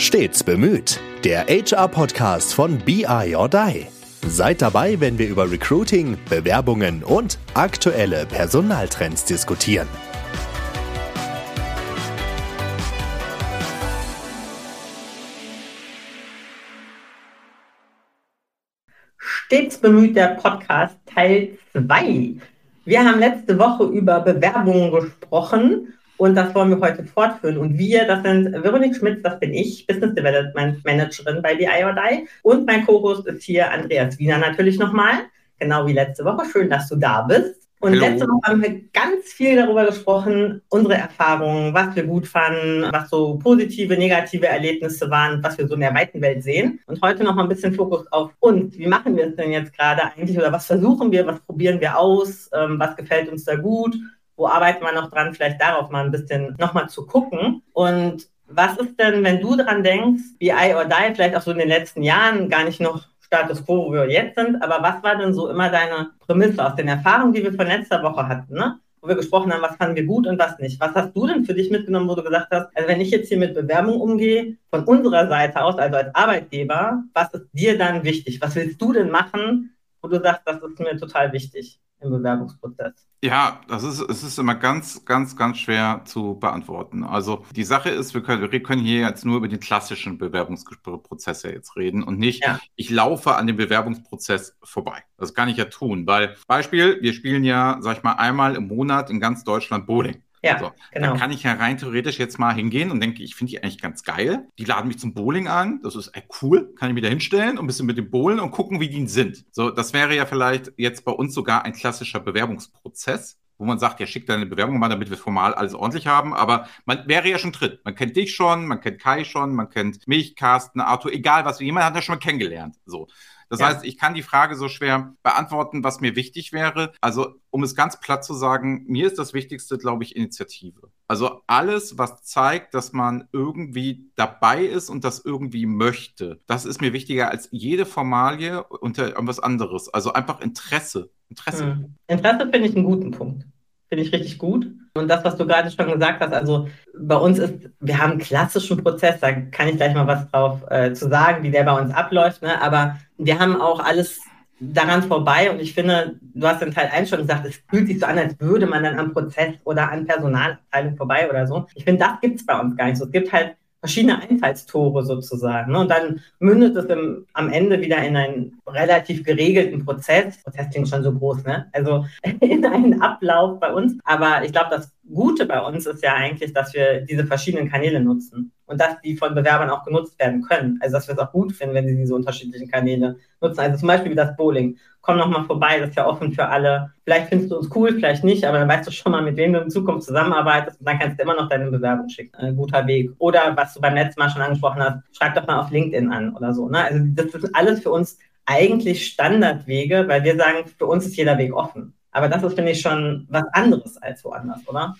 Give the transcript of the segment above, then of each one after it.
Stets bemüht. Der HR-Podcast von BI or Die. Seid dabei, wenn wir über Recruiting, Bewerbungen und aktuelle Personaltrends diskutieren. Stets bemüht der Podcast Teil 2. Wir haben letzte Woche über Bewerbungen gesprochen und das wollen wir heute fortführen. Und wir, das sind Veronique Schmitz, das bin ich, Business Development Managerin bei BI or Die. Und mein Co-Host ist hier Andreas Wiener natürlich nochmal, genau wie letzte Woche. Schön, dass du da bist. Und Hallo. letzte Woche haben wir ganz viel darüber gesprochen, unsere Erfahrungen, was wir gut fanden, was so positive, negative Erlebnisse waren, was wir so in der weiten Welt sehen. Und heute noch mal ein bisschen Fokus auf uns. Wie machen wir es denn jetzt gerade eigentlich oder was versuchen wir, was probieren wir aus, ähm, was gefällt uns da gut, wo arbeiten wir noch dran, vielleicht darauf mal ein bisschen nochmal zu gucken. Und was ist denn, wenn du dran denkst, wie I or Die vielleicht auch so in den letzten Jahren gar nicht noch Status quo, wo wir jetzt sind, aber was war denn so immer deine Prämisse aus den Erfahrungen, die wir von letzter Woche hatten, ne? wo wir gesprochen haben, was fanden wir gut und was nicht. Was hast du denn für dich mitgenommen, wo du gesagt hast, also wenn ich jetzt hier mit Bewerbung umgehe, von unserer Seite aus, also als Arbeitgeber, was ist dir dann wichtig? Was willst du denn machen, wo du sagst, das ist mir total wichtig im Bewerbungsprozess? Ja, das ist, es ist immer ganz, ganz, ganz schwer zu beantworten. Also die Sache ist, wir können, wir können hier jetzt nur über den klassischen Bewerbungsprozess ja jetzt reden und nicht, ja. ich laufe an dem Bewerbungsprozess vorbei. Das kann ich ja tun, weil Beispiel, wir spielen ja, sag ich mal, einmal im Monat in ganz Deutschland Bowling. Ja, so, genau. Dann kann ich ja rein theoretisch jetzt mal hingehen und denke, ich finde die eigentlich ganz geil. Die laden mich zum Bowling an. Das ist ey, cool. Kann ich mich da hinstellen und ein bisschen mit dem Bowlen und gucken, wie die sind. So, das wäre ja vielleicht jetzt bei uns sogar ein klassischer Bewerbungsprozess wo man sagt, ja, schick deine Bewerbung mal, damit wir formal alles ordentlich haben. Aber man wäre ja schon drin. Man kennt dich schon, man kennt Kai schon, man kennt mich, Carsten, Arthur, egal was. Jemand hat ja schon mal kennengelernt. So. Das ja. heißt, ich kann die Frage so schwer beantworten, was mir wichtig wäre. Also, um es ganz platt zu sagen, mir ist das Wichtigste, glaube ich, Initiative. Also alles, was zeigt, dass man irgendwie dabei ist und das irgendwie möchte, das ist mir wichtiger als jede Formalie und irgendwas anderes. Also einfach Interesse. Interesse. Hm. Interesse finde ich einen guten Punkt. Finde ich richtig gut. Und das, was du gerade schon gesagt hast, also bei uns ist, wir haben einen klassischen Prozess, da kann ich gleich mal was drauf äh, zu sagen, wie der bei uns abläuft, ne? aber wir haben auch alles daran vorbei und ich finde, du hast in Teil 1 schon gesagt, es fühlt sich so an, als würde man dann am Prozess oder an Personalabteilung vorbei oder so. Ich finde, das gibt es bei uns gar nicht so. Es gibt halt verschiedene Einfallstore sozusagen. Ne? Und dann mündet es im, am Ende wieder in einen relativ geregelten Prozess. Prozess klingt schon so groß, ne? Also in einen Ablauf bei uns. Aber ich glaube, das Gute bei uns ist ja eigentlich, dass wir diese verschiedenen Kanäle nutzen und dass die von Bewerbern auch genutzt werden können. Also dass wir es auch gut finden, wenn sie diese unterschiedlichen Kanäle nutzen. Also zum Beispiel wie das Bowling. Komm noch mal vorbei, das ist ja offen für alle. Vielleicht findest du uns cool, vielleicht nicht, aber dann weißt du schon mal, mit wem du in Zukunft zusammenarbeitest und dann kannst du immer noch deine Bewerbung schicken. Ein guter Weg. Oder was du beim letzten Mal schon angesprochen hast, schreib doch mal auf LinkedIn an oder so. Ne? Also das ist alles für uns eigentlich Standardwege, weil wir sagen, für uns ist jeder Weg offen. Aber das ist, finde ich, schon was anderes als woanders, oder?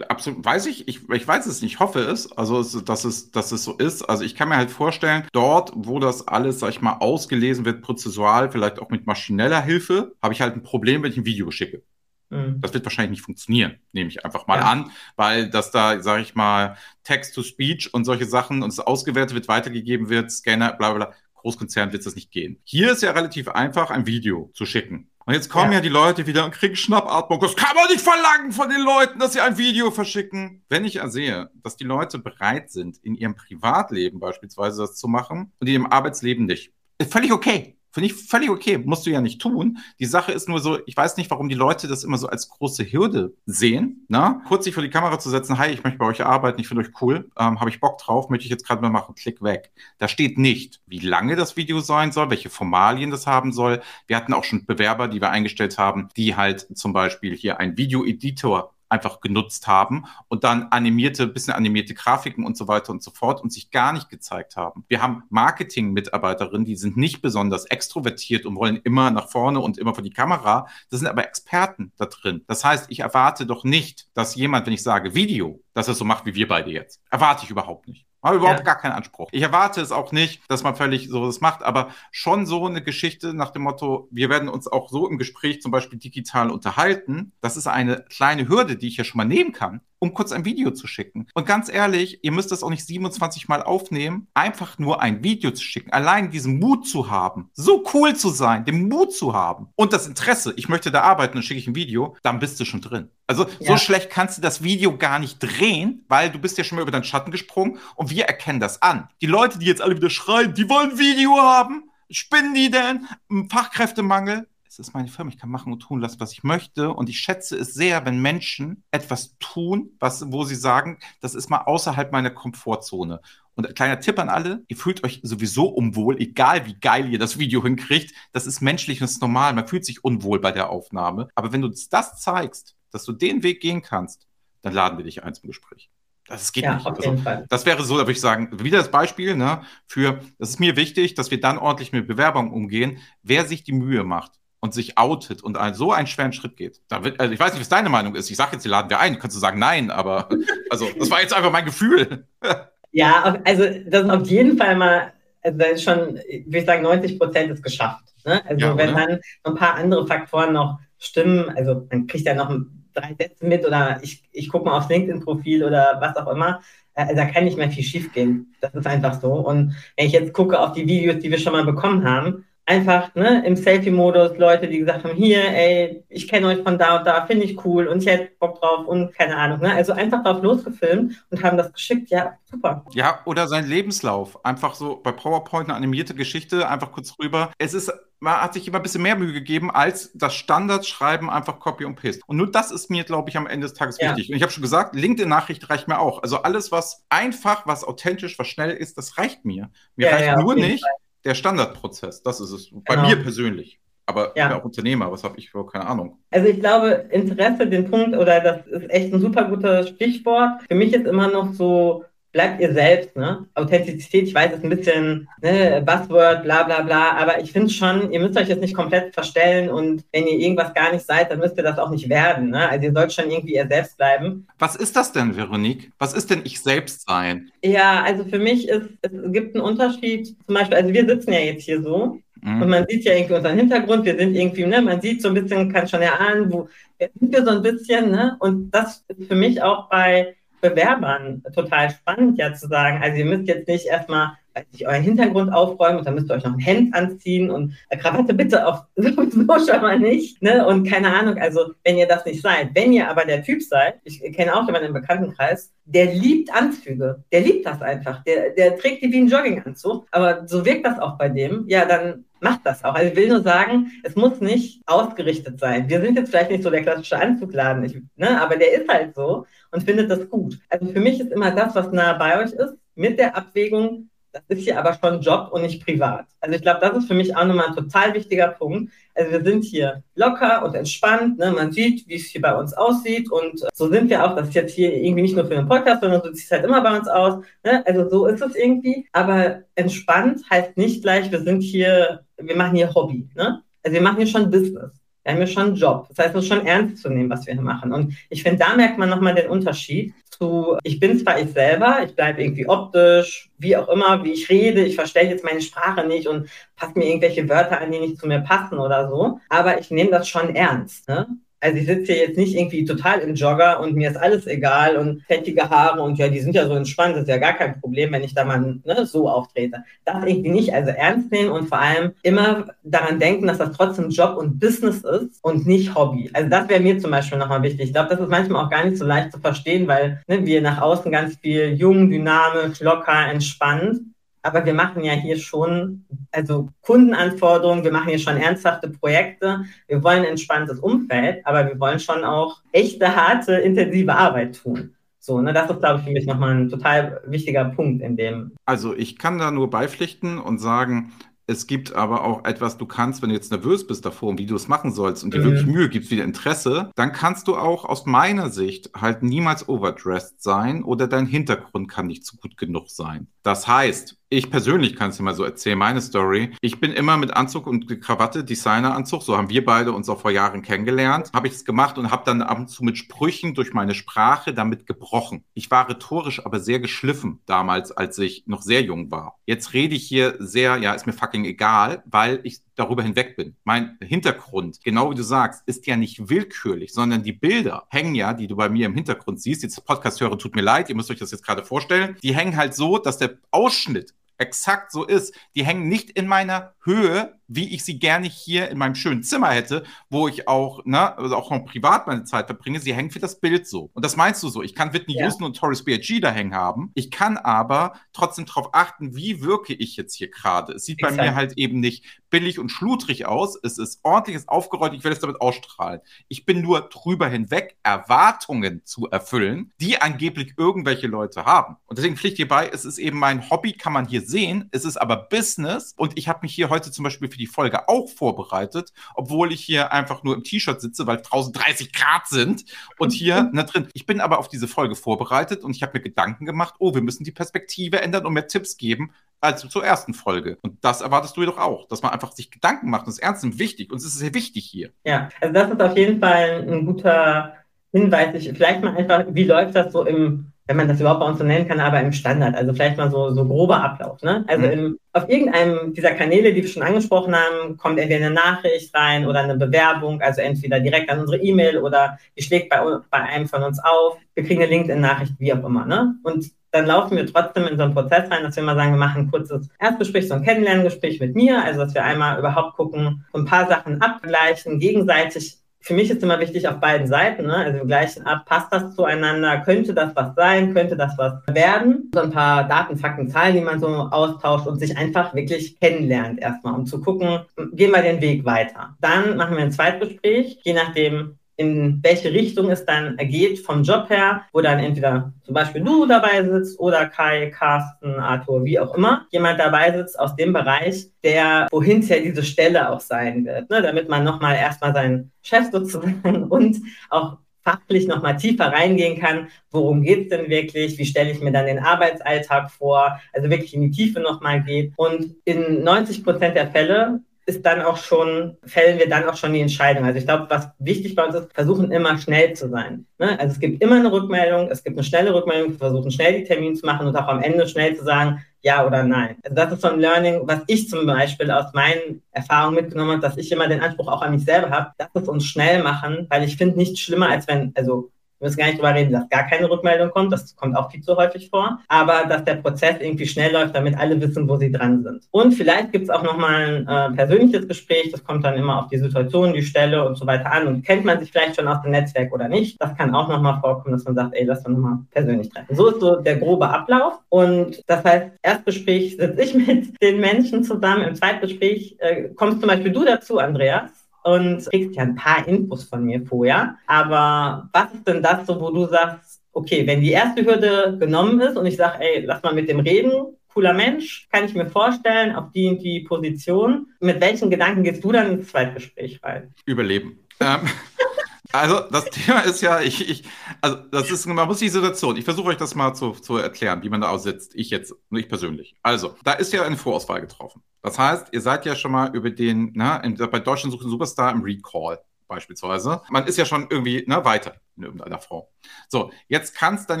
Absolut, weiß ich, ich, ich weiß es nicht, ich hoffe es, also dass es, dass es so ist. Also ich kann mir halt vorstellen, dort, wo das alles, sag ich mal, ausgelesen wird, prozessual, vielleicht auch mit maschineller Hilfe, habe ich halt ein Problem, wenn ich ein Video schicke. Mhm. Das wird wahrscheinlich nicht funktionieren, nehme ich einfach mal ja. an, weil das da, sage ich mal, Text-to-Speech und solche Sachen und es ausgewertet wird, weitergegeben wird, Scanner, bla bla, Großkonzern wird das nicht gehen. Hier ist ja relativ einfach, ein Video zu schicken. Und jetzt kommen ja. ja, die Leute wieder und kriegen Schnappatmung. Das kann man nicht verlangen von den Leuten, dass sie ein Video verschicken. Wenn ich ersehe, dass die Leute bereit sind, in ihrem Privatleben beispielsweise das zu machen und in ihrem Arbeitsleben nicht, ist völlig okay. Finde ich völlig okay, musst du ja nicht tun. Die Sache ist nur so, ich weiß nicht, warum die Leute das immer so als große Hürde sehen. Na? Kurz sich vor die Kamera zu setzen, hi, ich möchte bei euch arbeiten, ich finde euch cool, ähm, habe ich Bock drauf, möchte ich jetzt gerade mal machen, klick weg. Da steht nicht, wie lange das Video sein soll, welche Formalien das haben soll. Wir hatten auch schon Bewerber, die wir eingestellt haben, die halt zum Beispiel hier einen Video-Editor einfach genutzt haben und dann animierte, bisschen animierte Grafiken und so weiter und so fort und sich gar nicht gezeigt haben. Wir haben Marketing-Mitarbeiterinnen, die sind nicht besonders extrovertiert und wollen immer nach vorne und immer vor die Kamera. Das sind aber Experten da drin. Das heißt, ich erwarte doch nicht, dass jemand, wenn ich sage Video, dass er so macht wie wir beide jetzt. Erwarte ich überhaupt nicht. Habe überhaupt ja. gar keinen Anspruch. Ich erwarte es auch nicht, dass man völlig so das macht, aber schon so eine Geschichte nach dem Motto, wir werden uns auch so im Gespräch zum Beispiel digital unterhalten. Das ist eine kleine Hürde, die ich ja schon mal nehmen kann. Um kurz ein Video zu schicken. Und ganz ehrlich, ihr müsst das auch nicht 27 Mal aufnehmen, einfach nur ein Video zu schicken. Allein diesen Mut zu haben, so cool zu sein, den Mut zu haben und das Interesse, ich möchte da arbeiten und schicke ich ein Video, dann bist du schon drin. Also ja. so schlecht kannst du das Video gar nicht drehen, weil du bist ja schon mal über deinen Schatten gesprungen und wir erkennen das an. Die Leute, die jetzt alle wieder schreien, die wollen Video haben, spinnen die denn? Fachkräftemangel, ist meine Firma, ich kann machen und tun lassen, was ich möchte. Und ich schätze es sehr, wenn Menschen etwas tun, was, wo sie sagen, das ist mal außerhalb meiner Komfortzone. Und ein kleiner Tipp an alle, ihr fühlt euch sowieso unwohl, egal wie geil ihr das Video hinkriegt. Das ist menschlich und das ist normal. Man fühlt sich unwohl bei der Aufnahme. Aber wenn du das zeigst, dass du den Weg gehen kannst, dann laden wir dich ein zum Gespräch. Das geht ja, nicht. Auf jeden also, Fall. Das wäre so, da würde ich sagen, wieder das Beispiel, ne, für, das ist mir wichtig, dass wir dann ordentlich mit Bewerbungen umgehen, wer sich die Mühe macht und sich outet und so einen schweren Schritt geht. Da wird, also ich weiß nicht, was deine Meinung ist. Ich sage jetzt, die laden wir ein. Kannst du sagen, nein, aber also das war jetzt einfach mein Gefühl. ja, also das ist auf jeden Fall mal, also da ist schon, würde ich sagen, 90 Prozent ist geschafft. Ne? Also ja, wenn dann ein paar andere Faktoren noch stimmen, also man kriegt ja noch drei Sätze mit oder ich, ich gucke mal aufs LinkedIn-Profil oder was auch immer. Also da kann nicht mehr viel schief gehen. Das ist einfach so. Und wenn ich jetzt gucke auf die Videos, die wir schon mal bekommen haben, einfach ne, im Selfie-Modus Leute, die gesagt haben, hier, ey, ich kenne euch von da und da, finde ich cool und ich hätte Bock drauf und keine Ahnung. Ne? Also einfach drauf losgefilmt und haben das geschickt, ja, super. Ja, oder sein Lebenslauf. Einfach so bei PowerPoint eine animierte Geschichte, einfach kurz rüber. Es ist man hat sich immer ein bisschen mehr Mühe gegeben, als das Standardschreiben einfach Copy und Paste. Und nur das ist mir, glaube ich, am Ende des Tages ja. wichtig. Und ich habe schon gesagt, LinkedIn-Nachricht reicht mir auch. Also alles, was einfach, was authentisch, was schnell ist, das reicht mir. Mir ja, reicht ja, nur nicht, Fall der Standardprozess. Das ist es. Bei genau. mir persönlich. Aber ja. auch Unternehmer, was habe ich für keine Ahnung. Also ich glaube, Interesse, den Punkt, oder das ist echt ein super gutes Stichwort. Für mich ist immer noch so bleibt ihr selbst, ne? Authentizität, ich weiß, ist ein bisschen ne, Buzzword, bla bla bla, aber ich finde schon, ihr müsst euch jetzt nicht komplett verstellen und wenn ihr irgendwas gar nicht seid, dann müsst ihr das auch nicht werden. Ne? Also ihr sollt schon irgendwie ihr selbst bleiben. Was ist das denn, Veronique? Was ist denn ich selbst sein? Ja, also für mich ist, es gibt einen Unterschied, zum Beispiel, also wir sitzen ja jetzt hier so mhm. und man sieht ja irgendwie unseren Hintergrund, wir sind irgendwie, ne, man sieht so ein bisschen, kann schon erahnen, wo sind wir so ein bisschen, ne? Und das ist für mich auch bei Bewerbern total spannend, ja zu sagen, also ihr müsst jetzt nicht erstmal weiß euren Hintergrund aufräumen und dann müsst ihr euch noch ein Hemd anziehen und eine Krawatte bitte auch sowieso schon mal nicht. Ne? Und keine Ahnung, also wenn ihr das nicht seid, wenn ihr aber der Typ seid, ich kenne auch jemanden im Bekanntenkreis, der liebt Anzüge, der liebt das einfach, der, der trägt die wie ein Jogginganzug, aber so wirkt das auch bei dem, ja, dann macht das auch. Also ich will nur sagen, es muss nicht ausgerichtet sein. Wir sind jetzt vielleicht nicht so der klassische Anzugladen, ich, ne, aber der ist halt so und findet das gut. Also für mich ist immer das, was nah bei euch ist, mit der Abwägung, das ist hier aber schon Job und nicht privat. Also ich glaube, das ist für mich auch nochmal ein total wichtiger Punkt. Also wir sind hier locker und entspannt. Ne? Man sieht, wie es hier bei uns aussieht. Und so sind wir auch. Das ist jetzt hier irgendwie nicht nur für den Podcast, sondern so sieht es halt immer bei uns aus. Ne? Also so ist es irgendwie. Aber entspannt heißt nicht gleich, wir sind hier, wir machen hier Hobby. Ne? Also wir machen hier schon Business. Wir haben hier schon einen Job. Das heißt, es ist schon ernst zu nehmen, was wir hier machen. Und ich finde, da merkt man nochmal den Unterschied zu, ich bin zwar ich selber, ich bleibe irgendwie optisch, wie auch immer, wie ich rede, ich verstelle jetzt meine Sprache nicht und passe mir irgendwelche Wörter an, die nicht zu mir passen oder so, aber ich nehme das schon ernst. Ne? Also ich sitze hier jetzt nicht irgendwie total im Jogger und mir ist alles egal und fettige Haare und ja, die sind ja so entspannt, das ist ja gar kein Problem, wenn ich da mal ne, so auftrete. Das irgendwie nicht, also ernst nehmen und vor allem immer daran denken, dass das trotzdem Job und Business ist und nicht Hobby. Also das wäre mir zum Beispiel nochmal wichtig. Ich glaube, das ist manchmal auch gar nicht so leicht zu verstehen, weil ne, wir nach außen ganz viel jung, dynamisch, locker, entspannt aber wir machen ja hier schon, also Kundenanforderungen, wir machen hier schon ernsthafte Projekte, wir wollen ein entspanntes Umfeld, aber wir wollen schon auch echte, harte, intensive Arbeit tun. So, ne, das ist, glaube ich, für mich nochmal ein total wichtiger Punkt in dem. Also ich kann da nur beipflichten und sagen, es gibt aber auch etwas, du kannst, wenn du jetzt nervös bist davor wie du es machen sollst und dir mhm. wirklich Mühe gibst, wieder Interesse, dann kannst du auch aus meiner Sicht halt niemals overdressed sein oder dein Hintergrund kann nicht so gut genug sein. Das heißt, ich persönlich kann es dir mal so erzählen, meine Story. Ich bin immer mit Anzug und Krawatte, Designeranzug, so haben wir beide uns auch vor Jahren kennengelernt, habe ich es gemacht und habe dann ab und zu mit Sprüchen durch meine Sprache damit gebrochen. Ich war rhetorisch aber sehr geschliffen damals, als ich noch sehr jung war. Jetzt rede ich hier sehr, ja, ist mir fucking egal, weil ich darüber hinweg bin. Mein Hintergrund, genau wie du sagst, ist ja nicht willkürlich, sondern die Bilder hängen ja, die du bei mir im Hintergrund siehst. Jetzt Podcast-Hörer, tut mir leid, ihr müsst euch das jetzt gerade vorstellen. Die hängen halt so, dass der Ausschnitt exakt so ist. Die hängen nicht in meiner Höhe, wie ich sie gerne hier in meinem schönen Zimmer hätte, wo ich auch, ne, also auch noch privat meine Zeit verbringe. Sie hängen für das Bild so. Und das meinst du so. Ich kann Whitney ja. Houston und Taurus BRG da hängen haben. Ich kann aber trotzdem darauf achten, wie wirke ich jetzt hier gerade. Es sieht Exakt. bei mir halt eben nicht billig und schludrig aus. Es ist ordentlich, es ist aufgeräumt. Ich werde es damit ausstrahlen. Ich bin nur drüber hinweg, Erwartungen zu erfüllen, die angeblich irgendwelche Leute haben. Und deswegen pflicht hierbei, es ist eben mein Hobby, kann man hier sehen. Es ist aber Business. Und ich habe mich hier heute zum Beispiel für die Folge auch vorbereitet, obwohl ich hier einfach nur im T-Shirt sitze, weil draußen 30 Grad sind und hier mhm. ne, drin. Ich bin aber auf diese Folge vorbereitet und ich habe mir Gedanken gemacht, oh, wir müssen die Perspektive ändern und mehr Tipps geben als zur ersten Folge. Und das erwartest du jedoch auch, dass man einfach sich Gedanken macht. Und das ist ernst und wichtig. Und es ist sehr wichtig hier. Ja, also das ist auf jeden Fall ein guter Hinweis. Ich, vielleicht mal einfach, wie läuft das so im wenn man das überhaupt bei uns so nennen kann, aber im Standard. Also vielleicht mal so, so grober Ablauf. Ne? Also mhm. im, auf irgendeinem dieser Kanäle, die wir schon angesprochen haben, kommt entweder eine Nachricht rein oder eine Bewerbung, also entweder direkt an unsere E-Mail oder die schlägt bei, bei einem von uns auf. Wir kriegen eine LinkedIn-Nachricht, wie auch immer. Ne? Und dann laufen wir trotzdem in so einen Prozess rein, dass wir mal sagen, wir machen ein kurzes Erstgespräch, so ein Kennenlerngespräch mit mir, also dass wir einmal überhaupt gucken, so ein paar Sachen abgleichen, gegenseitig für mich ist immer wichtig auf beiden Seiten, ne? also wir gleichen ab, passt das zueinander, könnte das was sein, könnte das was werden. So ein paar Daten, Fakten, Zahlen, die man so austauscht und sich einfach wirklich kennenlernt erstmal, um zu gucken, gehen wir den Weg weiter. Dann machen wir ein Zweitgespräch, je nachdem, in welche Richtung es dann geht vom Job her, wo dann entweder zum Beispiel du dabei sitzt oder Kai, Carsten, Arthur, wie auch immer, jemand dabei sitzt aus dem Bereich, der wohin ja diese Stelle auch sein wird, ne? damit man nochmal erstmal seinen Chef sozusagen und auch fachlich nochmal tiefer reingehen kann, worum geht es denn wirklich, wie stelle ich mir dann den Arbeitsalltag vor, also wirklich in die Tiefe nochmal geht. Und in 90 Prozent der Fälle ist dann auch schon, fällen wir dann auch schon die Entscheidung. Also ich glaube, was wichtig bei uns ist, versuchen immer schnell zu sein. Ne? Also es gibt immer eine Rückmeldung, es gibt eine schnelle Rückmeldung, wir versuchen schnell die Termine zu machen und auch am Ende schnell zu sagen, ja oder nein. Also das ist so ein Learning, was ich zum Beispiel aus meinen Erfahrungen mitgenommen habe, dass ich immer den Anspruch auch an mich selber habe, dass es uns schnell machen, weil ich finde nichts schlimmer, als wenn, also wir müssen gar nicht drüber reden, dass gar keine Rückmeldung kommt. Das kommt auch viel zu häufig vor. Aber dass der Prozess irgendwie schnell läuft, damit alle wissen, wo sie dran sind. Und vielleicht gibt es auch nochmal ein äh, persönliches Gespräch. Das kommt dann immer auf die Situation, die Stelle und so weiter an. Und kennt man sich vielleicht schon aus dem Netzwerk oder nicht. Das kann auch nochmal vorkommen, dass man sagt, ey, lass uns nochmal persönlich treffen. So ist so der grobe Ablauf. Und das heißt, Erstgespräch sitze ich mit den Menschen zusammen. Im Zweitgespräch äh, kommst zum Beispiel du dazu, Andreas und kriegst ja ein paar Infos von mir vorher. Aber was ist denn das so, wo du sagst, okay, wenn die erste Hürde genommen ist und ich sage, ey, lass mal mit dem reden, cooler Mensch, kann ich mir vorstellen, auf die und die Position. Mit welchen Gedanken gehst du dann ins Zweitgespräch rein? Überleben. ähm, also das Thema ist ja, ich, ich, also das ist, man muss die Situation, ich versuche euch das mal zu, zu erklären, wie man da aussetzt, ich jetzt, nur ich persönlich. Also, da ist ja eine Vorauswahl getroffen. Das heißt, ihr seid ja schon mal über den, ne, in, bei Deutschland sucht Superstar im Recall beispielsweise. Man ist ja schon irgendwie ne, weiter in irgendeiner Form. So, jetzt kann es dann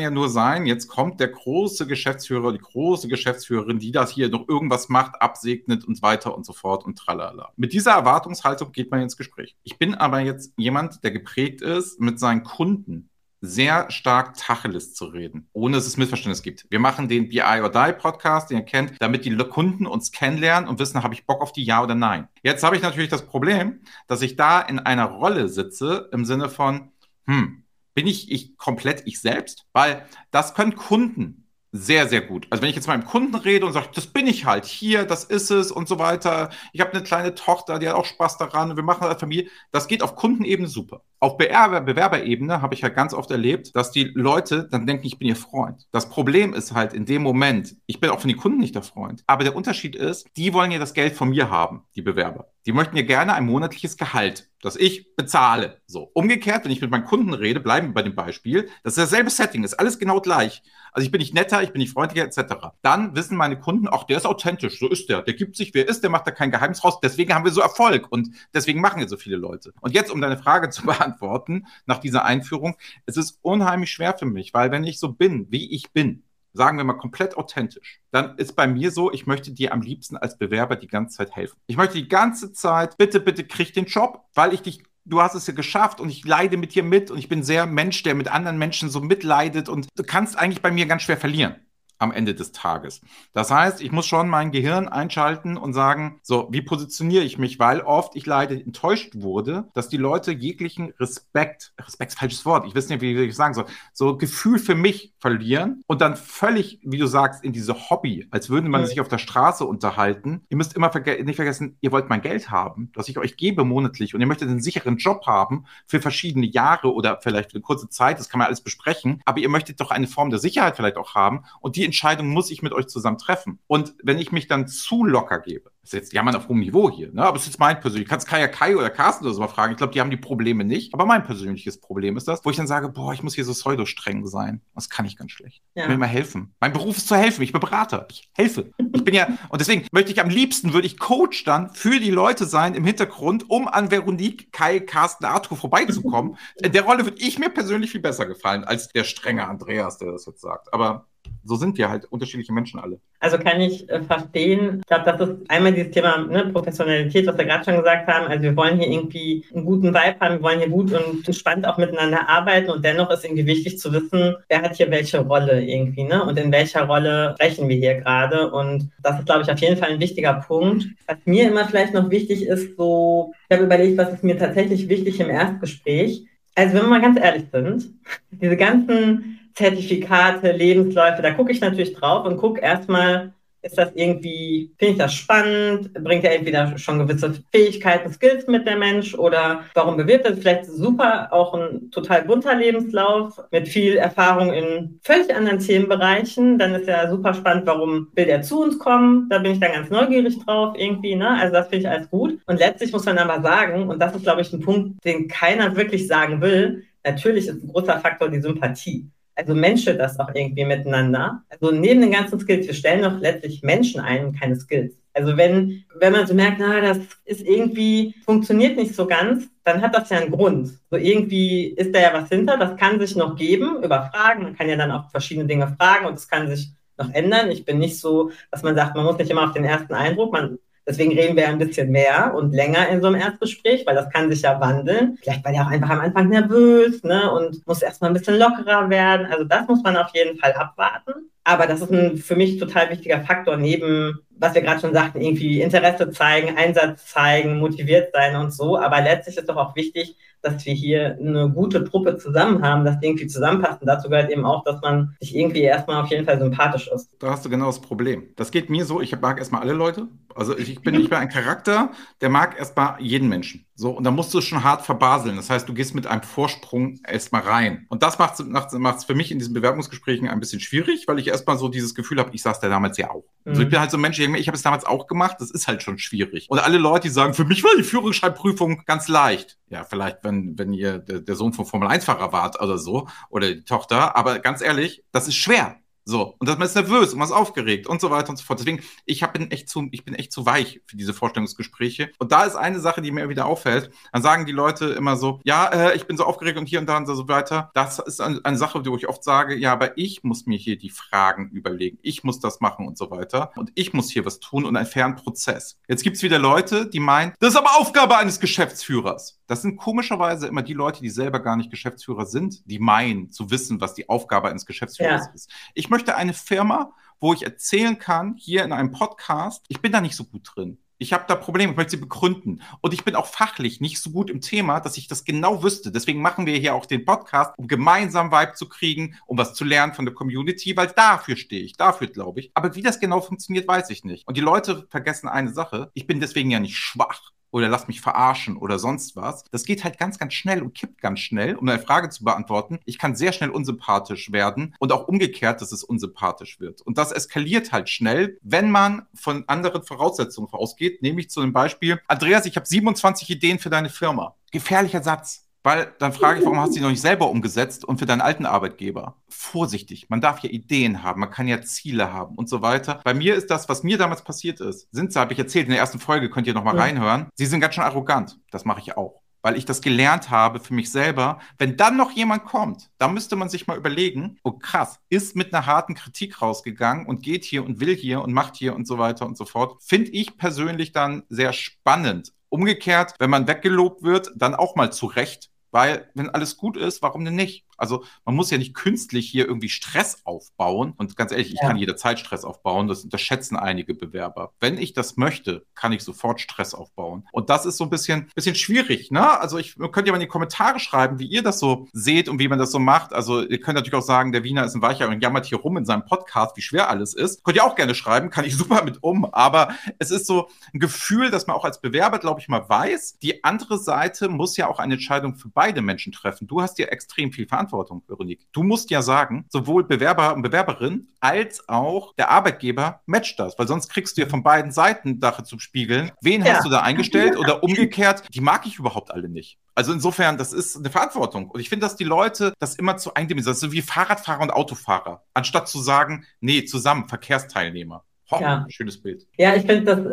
ja nur sein, jetzt kommt der große Geschäftsführer, die große Geschäftsführerin, die das hier noch irgendwas macht, absegnet und weiter und so fort und tralala. Mit dieser Erwartungshaltung geht man ins Gespräch. Ich bin aber jetzt jemand, der geprägt ist mit seinen Kunden sehr stark Tacheles zu reden, ohne dass es Missverständnis gibt. Wir machen den BI or Die Podcast, den ihr kennt, damit die Kunden uns kennenlernen und wissen, habe ich Bock auf die Ja oder Nein. Jetzt habe ich natürlich das Problem, dass ich da in einer Rolle sitze im Sinne von, hm, bin ich, ich komplett ich selbst? Weil das können Kunden sehr, sehr gut. Also wenn ich jetzt mit meinem Kunden rede und sage, das bin ich halt hier, das ist es und so weiter. Ich habe eine kleine Tochter, die hat auch Spaß daran wir machen als Familie. Das geht auf Kundenebene super. Auf Bewerber Bewerberebene habe ich halt ganz oft erlebt, dass die Leute dann denken, ich bin ihr Freund. Das Problem ist halt in dem Moment, ich bin auch von den Kunden nicht der Freund. Aber der Unterschied ist, die wollen ja das Geld von mir haben, die Bewerber. Die möchten ja gerne ein monatliches Gehalt, das ich bezahle. So. Umgekehrt, wenn ich mit meinen Kunden rede, bleiben wir bei dem Beispiel, das ist dasselbe Setting, ist alles genau gleich. Also ich bin nicht netter, ich bin nicht freundlicher, etc. Dann wissen meine Kunden, ach, der ist authentisch, so ist der. Der gibt sich, wer ist, der macht da kein Geheimnis raus. Deswegen haben wir so Erfolg und deswegen machen wir so viele Leute. Und jetzt, um deine Frage zu beantworten, nach dieser Einführung, es ist unheimlich schwer für mich, weil wenn ich so bin, wie ich bin, sagen wir mal komplett authentisch, dann ist bei mir so, ich möchte dir am liebsten als Bewerber die ganze Zeit helfen. Ich möchte die ganze Zeit, bitte, bitte krieg den Job, weil ich dich du hast es ja geschafft und ich leide mit dir mit und ich bin sehr Mensch, der mit anderen Menschen so mitleidet und du kannst eigentlich bei mir ganz schwer verlieren am Ende des Tages. Das heißt, ich muss schon mein Gehirn einschalten und sagen, so, wie positioniere ich mich? Weil oft ich leider enttäuscht wurde, dass die Leute jeglichen Respekt, Respekt ist falsches Wort, ich weiß nicht, wie ich sagen soll, so Gefühl für mich verlieren und dann völlig, wie du sagst, in diese Hobby, als würde man mhm. sich auf der Straße unterhalten. Ihr müsst immer verge nicht vergessen, ihr wollt mein Geld haben, das ich euch gebe monatlich und ihr möchtet einen sicheren Job haben für verschiedene Jahre oder vielleicht für eine kurze Zeit, das kann man alles besprechen, aber ihr möchtet doch eine Form der Sicherheit vielleicht auch haben und die Entscheidung muss ich mit euch zusammen treffen. Und wenn ich mich dann zu locker gebe, das ist jetzt jammern auf hohem Niveau hier, ne? aber es ist jetzt mein persönlich. Du kannst Kaya Kai oder Carsten oder so mal fragen. Ich glaube, die haben die Probleme nicht. Aber mein persönliches Problem ist das, wo ich dann sage, boah, ich muss hier so pseudo-streng sein. Das kann ich ganz schlecht. Ja. Ich will mir helfen. Mein Beruf ist zu helfen. Ich bin Berater. Ich helfe. Ich bin ja, und deswegen möchte ich am liebsten, würde ich Coach dann für die Leute sein im Hintergrund, um an Veronique, Kai, Carsten, Arthur vorbeizukommen. In der Rolle würde ich mir persönlich viel besser gefallen als der strenge Andreas, der das jetzt sagt. Aber so sind wir halt unterschiedliche Menschen alle. Also kann ich äh, verstehen. Ich glaube, das ist einmal dieses Thema ne, Professionalität, was wir gerade schon gesagt haben. Also wir wollen hier irgendwie einen guten Vibe haben, wir wollen hier gut und entspannt auch miteinander arbeiten und dennoch ist irgendwie wichtig zu wissen, wer hat hier welche Rolle irgendwie, ne? Und in welcher Rolle sprechen wir hier gerade. Und das ist, glaube ich, auf jeden Fall ein wichtiger Punkt. Was mir immer vielleicht noch wichtig ist, so, ich habe überlegt, was ist mir tatsächlich wichtig im Erstgespräch. Also wenn wir mal ganz ehrlich sind, diese ganzen Zertifikate, Lebensläufe, da gucke ich natürlich drauf und gucke erstmal, ist das irgendwie, finde ich das spannend? Bringt er entweder schon gewisse Fähigkeiten, Skills mit der Mensch oder warum bewirbt er vielleicht super auch ein total bunter Lebenslauf mit viel Erfahrung in völlig anderen Themenbereichen? Dann ist ja super spannend, warum will er zu uns kommen? Da bin ich dann ganz neugierig drauf irgendwie, ne? Also das finde ich alles gut. Und letztlich muss man aber sagen, und das ist, glaube ich, ein Punkt, den keiner wirklich sagen will, natürlich ist ein großer Faktor die Sympathie also Menschen das auch irgendwie miteinander. Also neben den ganzen Skills, wir stellen doch letztlich Menschen ein und keine Skills. Also wenn, wenn man so merkt, na, das ist irgendwie, funktioniert nicht so ganz, dann hat das ja einen Grund. So irgendwie ist da ja was hinter, das kann sich noch geben über Fragen. Man kann ja dann auch verschiedene Dinge fragen und es kann sich noch ändern. Ich bin nicht so, dass man sagt, man muss nicht immer auf den ersten Eindruck, man Deswegen reden wir ein bisschen mehr und länger in so einem Erstgespräch, weil das kann sich ja wandeln. Vielleicht war der auch einfach am Anfang nervös ne, und muss erstmal ein bisschen lockerer werden. Also das muss man auf jeden Fall abwarten. Aber das ist ein für mich total wichtiger Faktor neben, was wir gerade schon sagten, irgendwie Interesse zeigen, Einsatz zeigen, motiviert sein und so. Aber letztlich ist doch auch wichtig, dass wir hier eine gute Truppe zusammen haben, dass die irgendwie zusammenpassen. Dazu gehört eben auch, dass man sich irgendwie erstmal auf jeden Fall sympathisch ist. Da hast du genau das Problem. Das geht mir so, ich mag erstmal alle Leute. Also ich bin, ich bin ein Charakter, der mag erstmal jeden Menschen. So, und da musst du schon hart verbaseln. Das heißt, du gehst mit einem Vorsprung erstmal rein. Und das macht es für mich in diesen Bewerbungsgesprächen ein bisschen schwierig, weil ich erstmal so dieses Gefühl habe, ich saß da damals ja auch. Mhm. Also ich bin halt so ein Mensch, ich habe es damals auch gemacht, das ist halt schon schwierig. Und alle Leute, die sagen, für mich war die Führungsschreibprüfung ganz leicht. Ja, vielleicht, wenn, wenn ihr der, der Sohn vom Formel-1-Fahrer wart oder so, oder die Tochter. Aber ganz ehrlich, das ist schwer. So, und man ist nervös und man ist aufgeregt und so weiter und so fort. Deswegen, ich hab, bin, echt zu, ich bin echt zu weich für diese Vorstellungsgespräche. Und da ist eine Sache, die mir wieder auffällt. Dann sagen die Leute immer so, ja, äh, ich bin so aufgeregt und hier und da und so weiter. Das ist eine, eine Sache, wo ich oft sage, ja, aber ich muss mir hier die Fragen überlegen. Ich muss das machen und so weiter. Und ich muss hier was tun und einen fairen Prozess. Jetzt gibt es wieder Leute, die meinen, das ist aber Aufgabe eines Geschäftsführers. Das sind komischerweise immer die Leute, die selber gar nicht Geschäftsführer sind, die meinen zu wissen, was die Aufgabe eines Geschäftsführers ja. ist. Ich möchte eine Firma, wo ich erzählen kann, hier in einem Podcast, ich bin da nicht so gut drin. Ich habe da Probleme, ich möchte sie begründen. Und ich bin auch fachlich nicht so gut im Thema, dass ich das genau wüsste. Deswegen machen wir hier auch den Podcast, um gemeinsam Vibe zu kriegen, um was zu lernen von der Community, weil dafür stehe ich, dafür glaube ich. Aber wie das genau funktioniert, weiß ich nicht. Und die Leute vergessen eine Sache. Ich bin deswegen ja nicht schwach oder lass mich verarschen oder sonst was. Das geht halt ganz, ganz schnell und kippt ganz schnell, um eine Frage zu beantworten. Ich kann sehr schnell unsympathisch werden und auch umgekehrt, dass es unsympathisch wird. Und das eskaliert halt schnell, wenn man von anderen Voraussetzungen ausgeht, nämlich zu einem Beispiel, Andreas, ich habe 27 Ideen für deine Firma. Gefährlicher Satz. Weil dann frage ich, warum hast du die noch nicht selber umgesetzt und für deinen alten Arbeitgeber? Vorsichtig, man darf ja Ideen haben, man kann ja Ziele haben und so weiter. Bei mir ist das, was mir damals passiert ist, sind sie, habe ich erzählt, in der ersten Folge könnt ihr nochmal ja. reinhören, sie sind ganz schön arrogant. Das mache ich auch. weil ich das gelernt habe für mich selber. Wenn dann noch jemand kommt, da müsste man sich mal überlegen, oh krass, ist mit einer harten Kritik rausgegangen und geht hier und will hier und macht hier und so weiter und so fort. Finde ich persönlich dann sehr spannend. Umgekehrt, wenn man weggelobt wird, dann auch mal zurecht, weil wenn alles gut ist, warum denn nicht? Also man muss ja nicht künstlich hier irgendwie Stress aufbauen. Und ganz ehrlich, ich ja. kann jederzeit Stress aufbauen. Das unterschätzen einige Bewerber. Wenn ich das möchte, kann ich sofort Stress aufbauen. Und das ist so ein bisschen, bisschen schwierig. Ne? Also ich könnt ja mal in die Kommentare schreiben, wie ihr das so seht und wie man das so macht. Also ihr könnt natürlich auch sagen, der Wiener ist ein Weicher und jammert hier rum in seinem Podcast, wie schwer alles ist. Könnt ihr auch gerne schreiben, kann ich super mit um. Aber es ist so ein Gefühl, dass man auch als Bewerber, glaube ich, mal weiß, die andere Seite muss ja auch eine Entscheidung für beide Menschen treffen. Du hast ja extrem viel Verantwortung Verantwortung, Veronique. Du musst ja sagen, sowohl Bewerber und Bewerberin als auch der Arbeitgeber matcht das, weil sonst kriegst du ja von beiden Seiten Sache zu spiegeln. Wen ja. hast du da eingestellt oder umgekehrt, die mag ich überhaupt alle nicht. Also insofern, das ist eine Verantwortung. Und ich finde, dass die Leute das immer zu eindimensionieren, so wie Fahrradfahrer und Autofahrer, anstatt zu sagen, nee, zusammen, Verkehrsteilnehmer. Ho, ja. Schönes Bild. Ja, ich finde das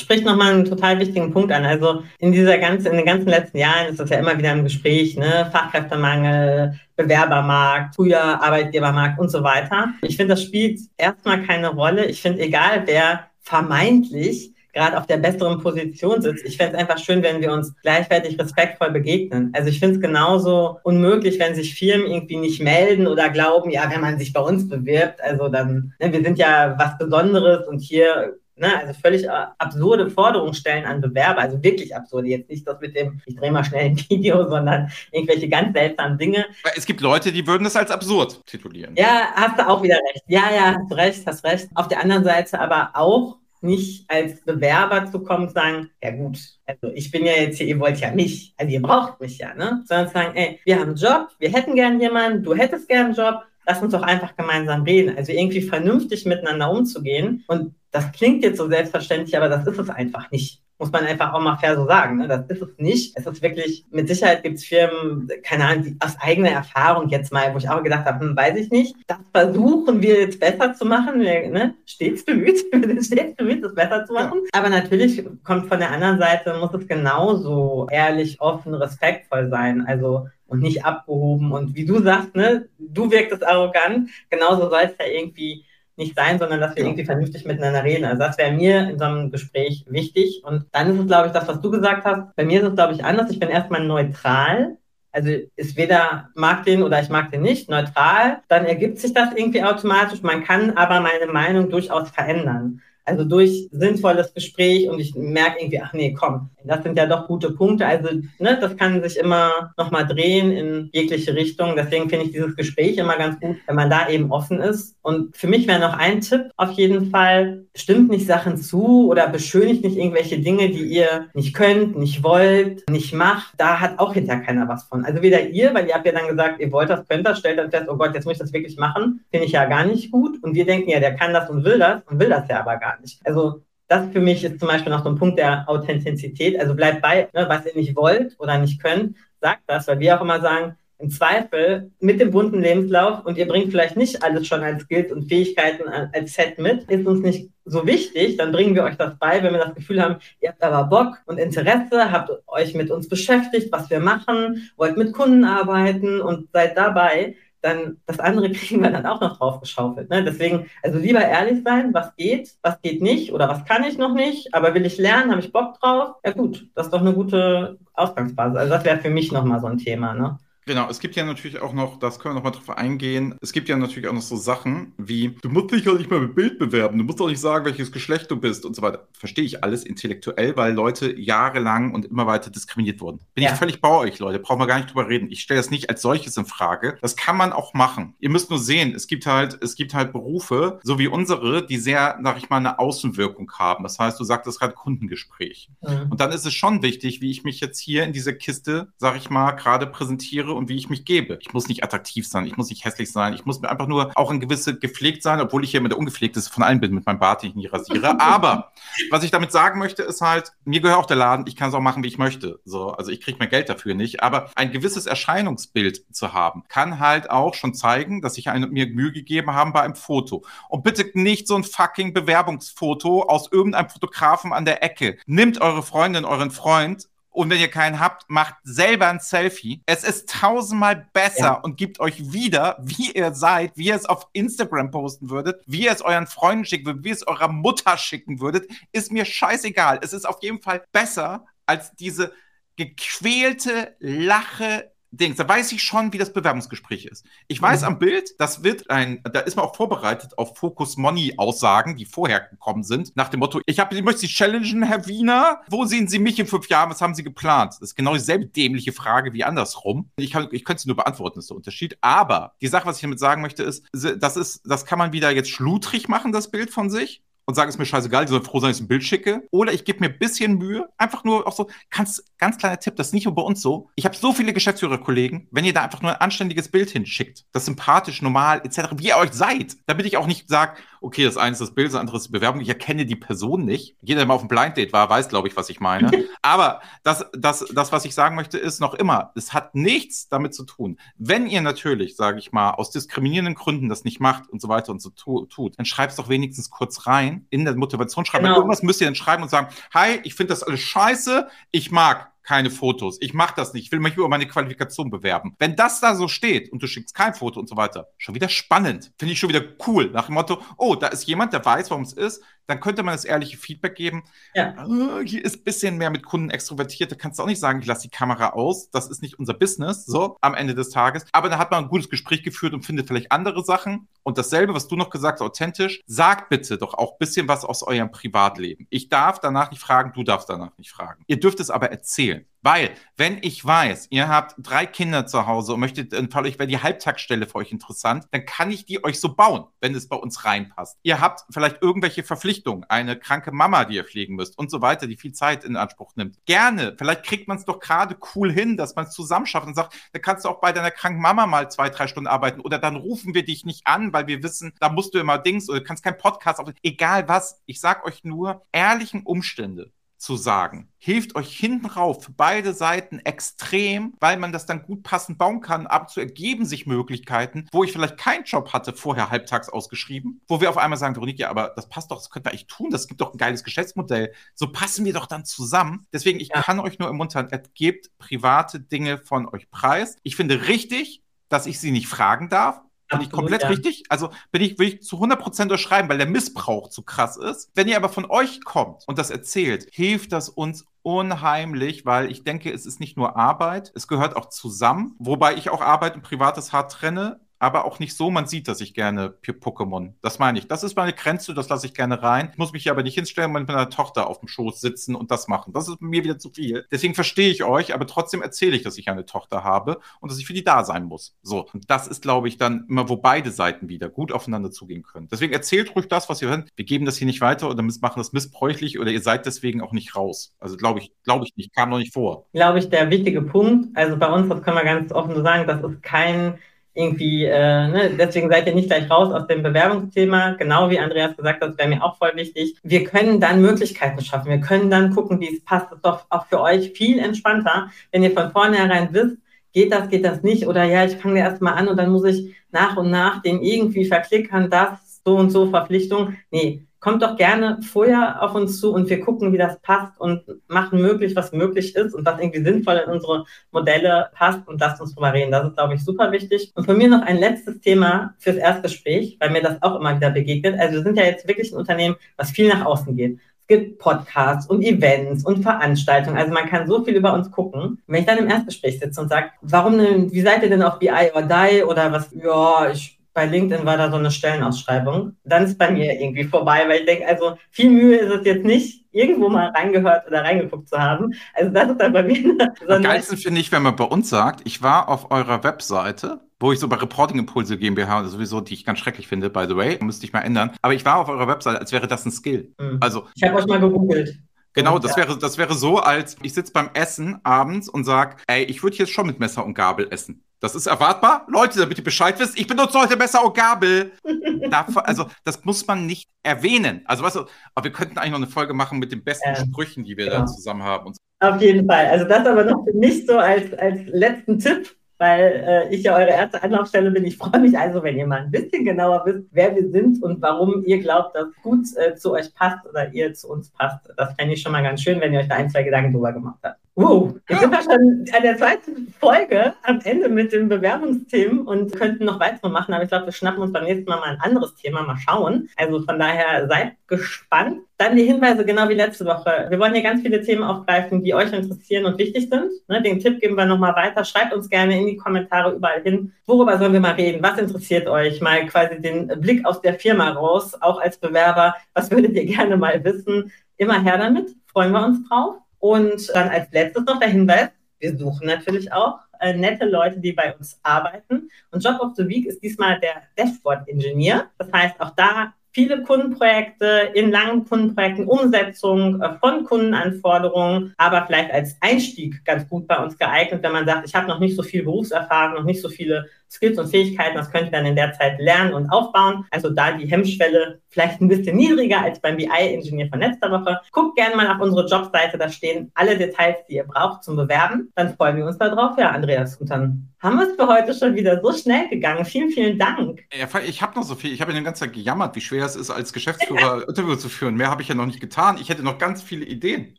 spricht nochmal einen total wichtigen Punkt an. Also in dieser ganzen, in den ganzen letzten Jahren ist das ja immer wieder im Gespräch, ne? Fachkräftemangel, Bewerbermarkt, früher Arbeitgebermarkt und so weiter. Ich finde, das spielt erstmal keine Rolle. Ich finde, egal wer vermeintlich gerade auf der besseren Position sitzt. Ich fände es einfach schön, wenn wir uns gleichwertig respektvoll begegnen. Also ich finde es genauso unmöglich, wenn sich Firmen irgendwie nicht melden oder glauben, ja, wenn man sich bei uns bewirbt, also dann, ne, wir sind ja was Besonderes und hier Ne, also völlig äh, absurde Forderungen stellen an Bewerber, also wirklich absurde. Jetzt nicht das mit dem, ich drehe mal schnell ein Video, sondern irgendwelche ganz seltsamen Dinge. Es gibt Leute, die würden das als absurd titulieren. Ja, hast du auch wieder recht. Ja, ja, hast recht, hast recht. Auf der anderen Seite aber auch nicht als Bewerber zu kommen und sagen, ja gut, also ich bin ja jetzt hier, ihr wollt ja mich, also ihr braucht mich ja, ne? Sondern sagen, ey, wir haben einen Job, wir hätten gern jemanden, du hättest gern einen Job, lass uns doch einfach gemeinsam reden. Also irgendwie vernünftig miteinander umzugehen. Und das klingt jetzt so selbstverständlich, aber das ist es einfach nicht. Muss man einfach auch mal fair so sagen. Ne? Das ist es nicht. Es ist wirklich, mit Sicherheit gibt es Firmen, keine Ahnung, die aus eigener Erfahrung jetzt mal, wo ich auch gedacht habe, hm, weiß ich nicht. Das versuchen wir jetzt besser zu machen. Wir, ne? Stets bemüht, wir sind stets bemüht, das besser zu machen. Ja. Aber natürlich kommt von der anderen Seite, muss es genauso ehrlich, offen, respektvoll sein. Also und nicht abgehoben. Und wie du sagst, ne, du wirktest arrogant, genauso soll es ja irgendwie nicht sein, sondern dass wir irgendwie vernünftig miteinander reden. Also das wäre mir in so einem Gespräch wichtig. Und dann ist es, glaube ich, das, was du gesagt hast. Bei mir ist es, glaube ich, anders. Ich bin erstmal neutral. Also ist weder mag den oder ich mag den nicht, neutral. Dann ergibt sich das irgendwie automatisch. Man kann aber meine Meinung durchaus verändern. Also durch sinnvolles Gespräch und ich merke irgendwie, ach nee, komm, das sind ja doch gute Punkte. Also ne, das kann sich immer nochmal drehen in jegliche Richtung. Deswegen finde ich dieses Gespräch immer ganz gut, wenn man da eben offen ist. Und für mich wäre noch ein Tipp auf jeden Fall, stimmt nicht Sachen zu oder beschönigt nicht irgendwelche Dinge, die ihr nicht könnt, nicht wollt, nicht macht. Da hat auch hinterher keiner was von. Also weder ihr, weil ihr habt ja dann gesagt, ihr wollt das, könnt das, stellt dann fest, oh Gott, jetzt muss ich das wirklich machen. Finde ich ja gar nicht gut. Und wir denken ja, der kann das und will das und will das ja aber gar nicht. Also das für mich ist zum Beispiel noch so ein Punkt der Authentizität. Also bleibt bei, ne, was ihr nicht wollt oder nicht könnt, sagt das, weil wir auch immer sagen, im Zweifel mit dem bunten Lebenslauf und ihr bringt vielleicht nicht alles schon als Skills und Fähigkeiten als Set mit, ist uns nicht so wichtig, dann bringen wir euch das bei, wenn wir das Gefühl haben, ihr habt aber Bock und Interesse, habt euch mit uns beschäftigt, was wir machen, wollt mit Kunden arbeiten und seid dabei, dann das andere kriegen wir dann auch noch drauf geschaufelt. Ne? Deswegen, also lieber ehrlich sein, was geht, was geht nicht oder was kann ich noch nicht, aber will ich lernen, habe ich Bock drauf? Ja gut, das ist doch eine gute Ausgangsbasis. Also das wäre für mich nochmal so ein Thema. Ne? Genau, es gibt ja natürlich auch noch, das können wir nochmal drauf eingehen, es gibt ja natürlich auch noch so Sachen wie, du musst dich ja nicht mal mit Bild bewerben, du musst doch nicht sagen, welches Geschlecht du bist und so weiter. Verstehe ich alles intellektuell, weil Leute jahrelang und immer weiter diskriminiert wurden. Bin ja. ich völlig bei euch, Leute, brauchen wir gar nicht drüber reden. Ich stelle das nicht als solches in Frage. Das kann man auch machen. Ihr müsst nur sehen, es gibt halt, es gibt halt Berufe, so wie unsere, die sehr, sag ich mal, eine Außenwirkung haben. Das heißt, du sagtest gerade Kundengespräch. Mhm. Und dann ist es schon wichtig, wie ich mich jetzt hier in dieser Kiste, sag ich mal, gerade präsentiere und wie ich mich gebe. Ich muss nicht attraktiv sein, ich muss nicht hässlich sein, ich muss mir einfach nur auch ein gewisse gepflegt sein, obwohl ich hier mit der ungepflegteste von allen bin, mit meinem Bart, den ich nie rasiere. Aber was ich damit sagen möchte, ist halt, mir gehört auch der Laden, ich kann es auch machen, wie ich möchte. So, also ich kriege mir Geld dafür nicht. Aber ein gewisses Erscheinungsbild zu haben, kann halt auch schon zeigen, dass ich eine, mir Mühe gegeben habe bei einem Foto. Und bitte nicht so ein fucking Bewerbungsfoto aus irgendeinem Fotografen an der Ecke. Nimmt eure Freundin, euren Freund Und wenn ihr keinen habt, macht selber ein Selfie. Es ist tausendmal besser ja. und gibt euch wieder, wie ihr seid, wie ihr es auf Instagram posten würdet, wie ihr es euren Freunden schicken würdet, wie ihr es eurer Mutter schicken würdet. Ist mir scheißegal. Es ist auf jeden Fall besser als diese gequälte Lache Dings, da weiß ich schon, wie das Bewerbungsgespräch ist. Ich weiß mhm. am Bild, das wird ein, da ist man auch vorbereitet auf Focus Money Aussagen, die vorher gekommen sind, nach dem Motto, ich habe, ich möchte Sie challengen, Herr Wiener. Wo sehen Sie mich in fünf Jahren? Was haben Sie geplant? Das ist genau dieselbe dämliche Frage wie andersrum. Ich, kann, ich könnte sie nur beantworten, ist der Unterschied. Aber die Sache, was ich damit sagen möchte, ist, das ist, das kann man wieder jetzt schludrig machen, das Bild von sich und sage, es ist mir scheißegal, die sollen froh sein, dass ich ein Bild schicke. Oder ich gebe mir ein bisschen Mühe, einfach nur auch so, ganz, ganz kleiner Tipp, das ist nicht nur bei uns so. Ich habe so viele Geschäftsführerkollegen, wenn ihr da einfach nur ein anständiges Bild hinsschickt, das sympathisch, normal, etc., wie ihr euch seid, damit ich auch nicht sage, okay, das eine ist das Bild, das andere ist die Bewerbung, ich erkenne die Person nicht. Jeder, der mal auf dem Blind Date war, weiß, glaube ich, was ich meine. Aber das, das, das, was ich sagen möchte, ist noch immer, es hat nichts damit zu tun. Wenn ihr natürlich, sage ich mal, aus diskriminierenden Gründen das nicht macht und so weiter und so tu tut, dann schreibt es doch wenigstens kurz rein in der Motivation schreiben. Genau. Irgendwas müsst ihr dann schreiben und sagen, hi, ich finde das alles scheiße, ich mag keine Fotos. Ich mache das nicht. Ich will mich über meine Qualifikation bewerben. Wenn das da so steht und du schickst kein Foto und so weiter, schon wieder spannend. Finde ich schon wieder cool. Nach dem Motto, oh, da ist jemand, der weiß, warum es ist. Dann könnte man das ehrliche Feedback geben. Ja. Oh, hier ist ein bisschen mehr mit Kunden extrovertiert. Da kannst du auch nicht sagen, ich lasse die Kamera aus. Das ist nicht unser Business, so am Ende des Tages. Aber da hat man ein gutes Gespräch geführt und findet vielleicht andere Sachen. Und dasselbe, was du noch gesagt hast, authentisch. Sagt bitte doch auch ein bisschen was aus eurem Privatleben. Ich darf danach nicht fragen, du darfst danach nicht fragen. Ihr dürft es aber erzählen. Weil, wenn ich weiß, ihr habt drei Kinder zu Hause und möchtet, dann Fall euch wäre die Halbtagsstelle für euch interessant, dann kann ich die euch so bauen, wenn es bei uns reinpasst. Ihr habt vielleicht irgendwelche Verpflichtungen, eine kranke Mama, die ihr pflegen müsst und so weiter, die viel Zeit in Anspruch nimmt. Gerne, vielleicht kriegt man es doch gerade cool hin, dass man es zusammen schafft und sagt, da kannst du auch bei deiner kranken Mama mal zwei, drei Stunden arbeiten oder dann rufen wir dich nicht an, weil wir wissen, da musst du immer Dings oder kannst keinen Podcast auf. Egal was, ich sag euch nur, ehrlichen Umstände zu sagen. Hilft euch hinten rauf für beide Seiten extrem, weil man das dann gut passend bauen kann. Ab und zu ergeben sich Möglichkeiten, wo ich vielleicht keinen Job hatte, vorher halbtags ausgeschrieben, wo wir auf einmal sagen, Veronique, ja, aber das passt doch, das könnten wir eigentlich tun, das gibt doch ein geiles Geschäftsmodell. So passen wir doch dann zusammen. Deswegen, ich ja. kann euch nur ermuntern, gebt private Dinge von euch preis. Ich finde richtig, dass ich sie nicht fragen darf. Bin ich komplett ja. richtig? Also bin ich, will ich zu 100% unterschreiben, weil der Missbrauch zu krass ist. Wenn ihr aber von euch kommt und das erzählt, hilft das uns unheimlich, weil ich denke, es ist nicht nur Arbeit, es gehört auch zusammen, wobei ich auch Arbeit und Privates hart trenne aber auch nicht so, man sieht, dass ich gerne Pokémon. Das meine ich. Das ist meine Grenze, das lasse ich gerne rein. Ich muss mich hier aber nicht hinstellen und mit meiner Tochter auf dem Schoß sitzen und das machen. Das ist mir wieder zu viel. Deswegen verstehe ich euch, aber trotzdem erzähle ich, dass ich eine Tochter habe und dass ich für die da sein muss. So. Und das ist, glaube ich, dann immer, wo beide Seiten wieder gut aufeinander zugehen können. Deswegen erzählt ruhig das, was ihr hört. Wir geben das hier nicht weiter oder machen das missbräuchlich oder ihr seid deswegen auch nicht raus. Also glaube ich, glaube ich nicht, kam noch nicht vor. Glaube ich, der wichtige Punkt. Also bei uns, das können wir ganz offen so sagen, das ist kein irgendwie, äh, ne, deswegen seid ihr nicht gleich raus aus dem Bewerbungsthema. Genau wie Andreas gesagt hat, wäre mir auch voll wichtig. Wir können dann Möglichkeiten schaffen. Wir können dann gucken, wie es passt. Das ist doch auch für euch viel entspannter, wenn ihr von vornherein wisst, geht das, geht das nicht oder ja, ich fange erstmal an und dann muss ich nach und nach den irgendwie verklickern, das, so und so Verpflichtung. Nee, kommt doch gerne vorher auf uns zu und wir gucken, wie das passt und machen möglich, was möglich ist und was irgendwie sinnvoll in unsere Modelle passt und lasst uns drüber reden. Das ist, glaube ich, super wichtig. Und von mir noch ein letztes Thema fürs Erstgespräch, weil mir das auch immer wieder begegnet. Also wir sind ja jetzt wirklich ein Unternehmen, was viel nach außen geht. Es gibt Podcasts und Events und Veranstaltungen. Also man kann so viel über uns gucken. wenn ich dann im Erstgespräch sitze und sage, warum denn, wie seid ihr denn auf BI or Die oder was, ja, ich bei LinkedIn war da so eine Stellenausschreibung. Dann ist bei mir irgendwie vorbei, weil ich denke, also viel Mühe ist es jetzt nicht, irgendwo mal reingehört oder reingeguckt zu haben. Also das ist dann bei mir. Am geilsten finde ich, wenn man bei uns sagt, ich war auf eurer Webseite, wo ich so bei Reporting Impulse GmbH sowieso, die ich ganz schrecklich finde, by the way, müsste ich mal ändern. Aber ich war auf eurer Webseite, als wäre das ein Skill. Mhm. Also ich habe euch mal gegoogelt. Genau, das wäre, das wäre so, als ich sitze beim Essen abends und sage, ey, ich würde jetzt schon mit Messer und Gabel essen. Das ist erwartbar. Leute, damit ihr Bescheid wisst, ich benutze heute Messer und Gabel. also, das muss man nicht erwähnen. Also, weißt du, aber wir könnten eigentlich noch eine Folge machen mit den besten ähm, Sprüchen, die wir ja. da zusammen haben. Auf jeden Fall. Also, das aber noch nicht so als, als letzten Tipp weil äh, ich ja eure erste Anlaufstelle bin. Ich freue mich also, wenn ihr mal ein bisschen genauer wisst, wer wir sind und warum ihr glaubt, dass gut äh, zu euch passt oder ihr zu uns passt. Das fände ich schon mal ganz schön, wenn ihr euch da ein, zwei Gedanken drüber gemacht habt. Wow, wir sind ja schon an der zweiten Folge am Ende mit den Bewerbungsthemen und könnten noch weitere machen, aber ich glaube, wir schnappen uns beim nächsten Mal mal ein anderes Thema, mal schauen. Also von daher seid gespannt. Dann die Hinweise, genau wie letzte Woche. Wir wollen hier ganz viele Themen aufgreifen, die euch interessieren und wichtig sind. Ne, den Tipp geben wir nochmal weiter. Schreibt uns gerne in die Kommentare überall hin. Worüber sollen wir mal reden? Was interessiert euch? Mal quasi den Blick aus der Firma raus, auch als Bewerber. Was würdet ihr gerne mal wissen? Immer her damit. Freuen wir uns drauf. Und dann als letztes noch der Hinweis, wir suchen natürlich auch äh, nette Leute, die bei uns arbeiten. Und Job of the Week ist diesmal der Dashboard-Ingenieur. Das heißt, auch da viele Kundenprojekte in langen Kundenprojekten, Umsetzung äh, von Kundenanforderungen, aber vielleicht als Einstieg ganz gut bei uns geeignet, wenn man sagt, ich habe noch nicht so viel Berufserfahrung, noch nicht so viele Skills und Fähigkeiten, das könnt ihr dann in der Zeit lernen und aufbauen. Also da die Hemmschwelle vielleicht ein bisschen niedriger als beim BI-Ingenieur von letzter Woche. Guckt gerne mal auf unsere Jobseite, da stehen alle Details, die ihr braucht zum Bewerben. Dann freuen wir uns darauf. Ja, Andreas, und dann haben wir es für heute schon wieder so schnell gegangen. Vielen, vielen Dank. Ich habe noch so viel. Ich habe ja die ganze Zeit gejammert, wie schwer es ist, als Geschäftsführer Interview zu führen. Mehr habe ich ja noch nicht getan. Ich hätte noch ganz viele Ideen.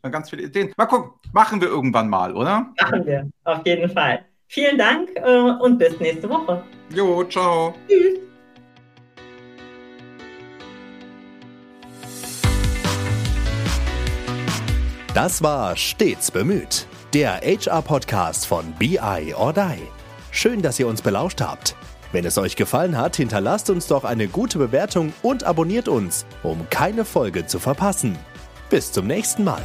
Ganz viele Ideen. Mal gucken. Machen wir irgendwann mal, oder? Machen wir. Auf jeden Fall. Vielen Dank äh, und bis nächste Woche. Jo, ciao. Tschüss. Das war Stets bemüht, der HR-Podcast von BI or Die. Schön, dass ihr uns belauscht habt. Wenn es euch gefallen hat, hinterlasst uns doch eine gute Bewertung und abonniert uns, um keine Folge zu verpassen. Bis zum nächsten Mal.